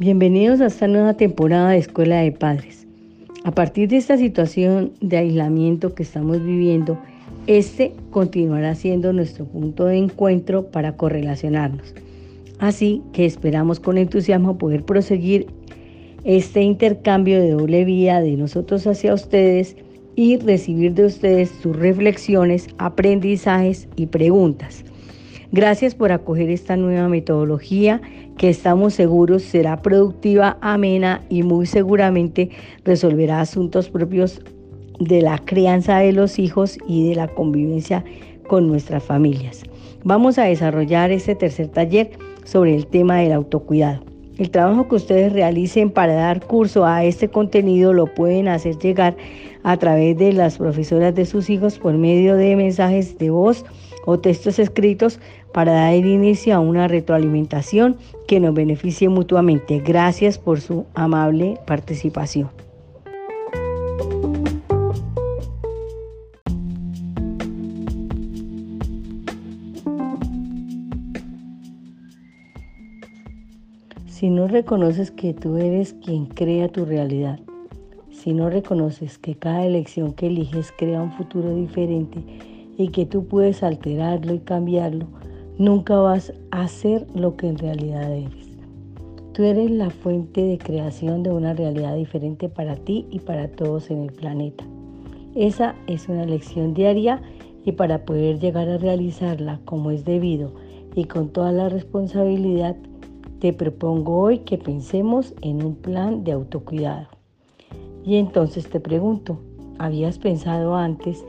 Bienvenidos a esta nueva temporada de Escuela de Padres. A partir de esta situación de aislamiento que estamos viviendo, este continuará siendo nuestro punto de encuentro para correlacionarnos. Así que esperamos con entusiasmo poder proseguir este intercambio de doble vía de nosotros hacia ustedes y recibir de ustedes sus reflexiones, aprendizajes y preguntas. Gracias por acoger esta nueva metodología que estamos seguros será productiva, amena y muy seguramente resolverá asuntos propios de la crianza de los hijos y de la convivencia con nuestras familias. Vamos a desarrollar este tercer taller sobre el tema del autocuidado. El trabajo que ustedes realicen para dar curso a este contenido lo pueden hacer llegar a través de las profesoras de sus hijos por medio de mensajes de voz o textos escritos para dar inicio a una retroalimentación que nos beneficie mutuamente. Gracias por su amable participación. Si no reconoces que tú eres quien crea tu realidad, si no reconoces que cada elección que eliges crea un futuro diferente y que tú puedes alterarlo y cambiarlo, nunca vas a ser lo que en realidad eres. Tú eres la fuente de creación de una realidad diferente para ti y para todos en el planeta. Esa es una elección diaria y para poder llegar a realizarla como es debido y con toda la responsabilidad, te propongo hoy que pensemos en un plan de autocuidado. Y entonces te pregunto, ¿habías pensado antes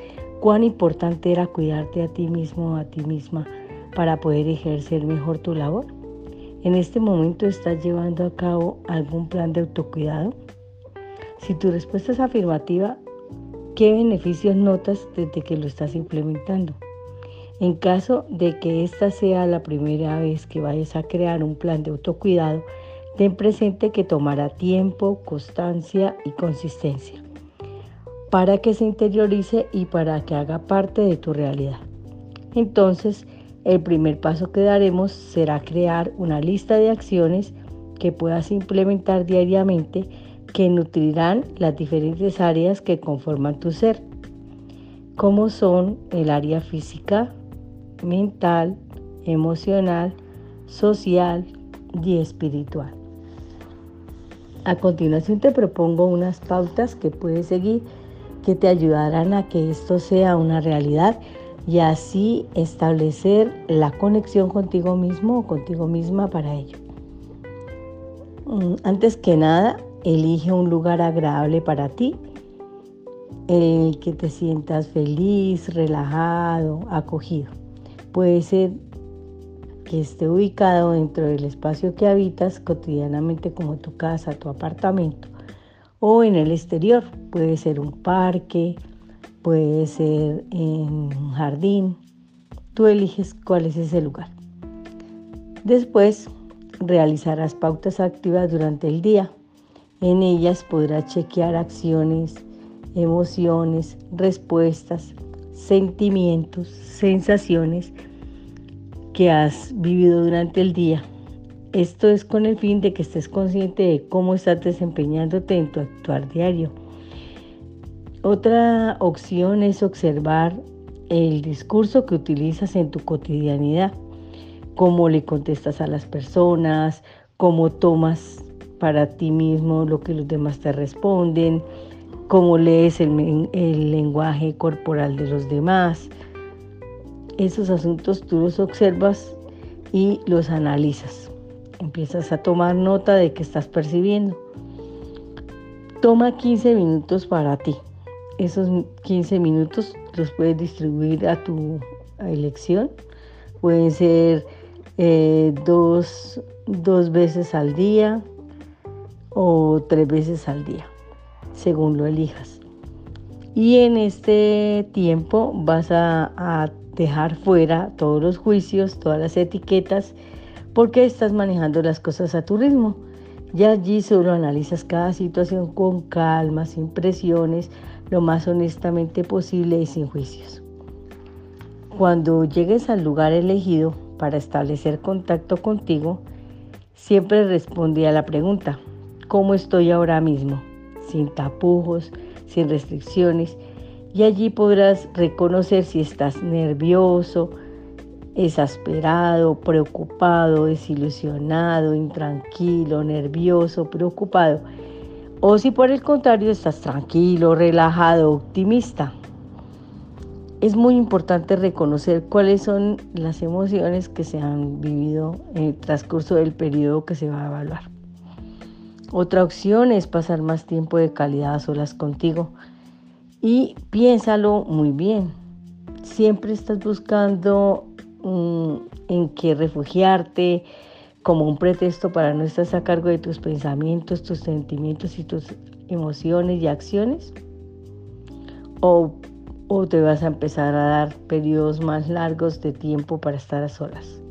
cuán importante era cuidarte a ti mismo o a ti misma para poder ejercer mejor tu labor? ¿En este momento estás llevando a cabo algún plan de autocuidado? Si tu respuesta es afirmativa, ¿qué beneficios notas desde que lo estás implementando? En caso de que esta sea la primera vez que vayas a crear un plan de autocuidado, ten presente que tomará tiempo, constancia y consistencia para que se interiorice y para que haga parte de tu realidad. Entonces, el primer paso que daremos será crear una lista de acciones que puedas implementar diariamente que nutrirán las diferentes áreas que conforman tu ser, como son el área física, mental, emocional, social y espiritual. A continuación te propongo unas pautas que puedes seguir que te ayudarán a que esto sea una realidad y así establecer la conexión contigo mismo o contigo misma para ello. Mm, antes que nada, elige un lugar agradable para ti en el que te sientas feliz, relajado, acogido. Puede ser que esté ubicado dentro del espacio que habitas cotidianamente como tu casa, tu apartamento o en el exterior. Puede ser un parque, puede ser un jardín. Tú eliges cuál es ese lugar. Después realizarás pautas activas durante el día. En ellas podrás chequear acciones, emociones, respuestas, sentimientos, sensaciones que has vivido durante el día. Esto es con el fin de que estés consciente de cómo estás desempeñándote en tu actuar diario. Otra opción es observar el discurso que utilizas en tu cotidianidad, cómo le contestas a las personas, cómo tomas para ti mismo lo que los demás te responden, cómo lees el, el lenguaje corporal de los demás, esos asuntos tú los observas y los analizas. Empiezas a tomar nota de que estás percibiendo. Toma 15 minutos para ti. Esos 15 minutos los puedes distribuir a tu elección. Pueden ser eh, dos, dos veces al día o tres veces al día, según lo elijas. Y en este tiempo vas a, a dejar fuera todos los juicios, todas las etiquetas, porque estás manejando las cosas a tu ritmo. Y allí solo analizas cada situación con calma, sin presiones, lo más honestamente posible y sin juicios. Cuando llegues al lugar elegido para establecer contacto contigo, Siempre respondí a la pregunta, ¿cómo estoy ahora mismo? Sin tapujos, sin restricciones. Y allí podrás reconocer si estás nervioso, exasperado, preocupado, desilusionado, intranquilo, nervioso, preocupado. O si por el contrario estás tranquilo, relajado, optimista. Es muy importante reconocer cuáles son las emociones que se han vivido en el transcurso del periodo que se va a evaluar. Otra opción es pasar más tiempo de calidad a solas contigo y piénsalo muy bien. Siempre estás buscando en qué refugiarte como un pretexto para no estar a cargo de tus pensamientos, tus sentimientos y tus emociones y acciones? ¿O, o te vas a empezar a dar periodos más largos de tiempo para estar a solas?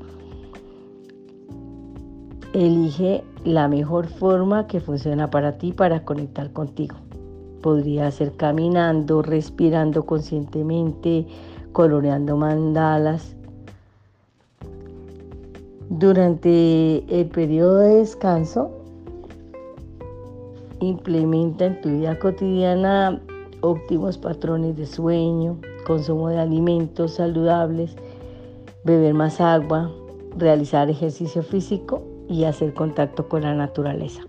Elige la mejor forma que funciona para ti para conectar contigo. Podría ser caminando, respirando conscientemente, coloreando mandalas, durante el periodo de descanso, implementa en tu vida cotidiana óptimos patrones de sueño, consumo de alimentos saludables, beber más agua, realizar ejercicio físico y hacer contacto con la naturaleza.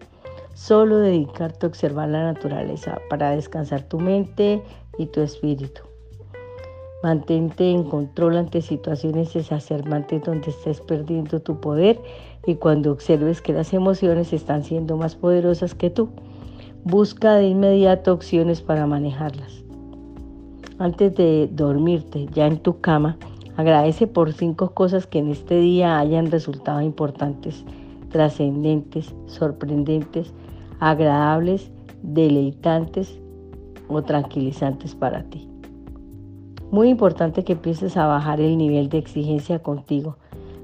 Solo dedicarte a observar la naturaleza para descansar tu mente y tu espíritu. Mantente en control ante situaciones exacerbantes donde estés perdiendo tu poder y cuando observes que las emociones están siendo más poderosas que tú. Busca de inmediato opciones para manejarlas. Antes de dormirte ya en tu cama, agradece por cinco cosas que en este día hayan resultado importantes, trascendentes, sorprendentes, agradables, deleitantes o tranquilizantes para ti. Muy importante que empieces a bajar el nivel de exigencia contigo.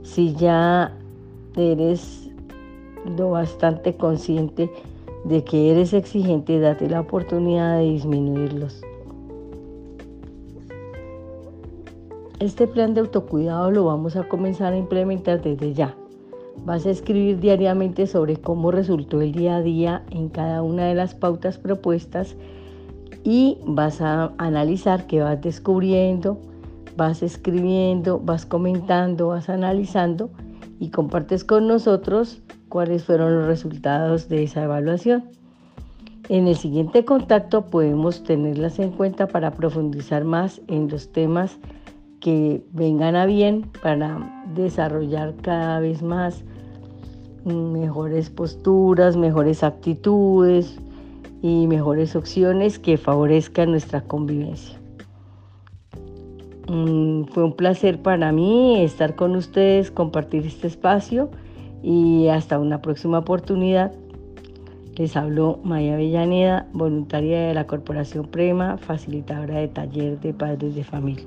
Si ya eres lo bastante consciente de que eres exigente, date la oportunidad de disminuirlos. Este plan de autocuidado lo vamos a comenzar a implementar desde ya. Vas a escribir diariamente sobre cómo resultó el día a día en cada una de las pautas propuestas y vas a analizar qué vas descubriendo, vas escribiendo, vas comentando, vas analizando y compartes con nosotros cuáles fueron los resultados de esa evaluación. En el siguiente contacto podemos tenerlas en cuenta para profundizar más en los temas que vengan a bien para desarrollar cada vez más mejores posturas, mejores actitudes, y mejores opciones que favorezcan nuestra convivencia. Mm, fue un placer para mí estar con ustedes, compartir este espacio y hasta una próxima oportunidad. Les habló Maya Villaneda, voluntaria de la Corporación Prema, facilitadora de taller de padres de familia.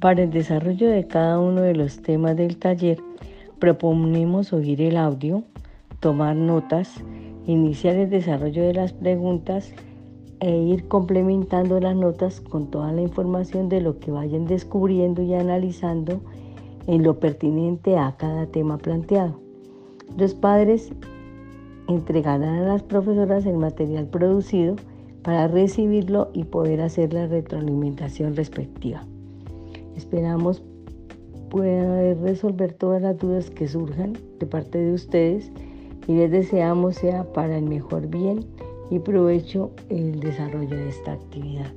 Para el desarrollo de cada uno de los temas del taller, proponemos oír el audio, tomar notas, iniciar el desarrollo de las preguntas e ir complementando las notas con toda la información de lo que vayan descubriendo y analizando en lo pertinente a cada tema planteado. Los padres entregarán a las profesoras el material producido para recibirlo y poder hacer la retroalimentación respectiva. Esperamos pueda resolver todas las dudas que surjan de parte de ustedes y les deseamos sea para el mejor bien y provecho el desarrollo de esta actividad.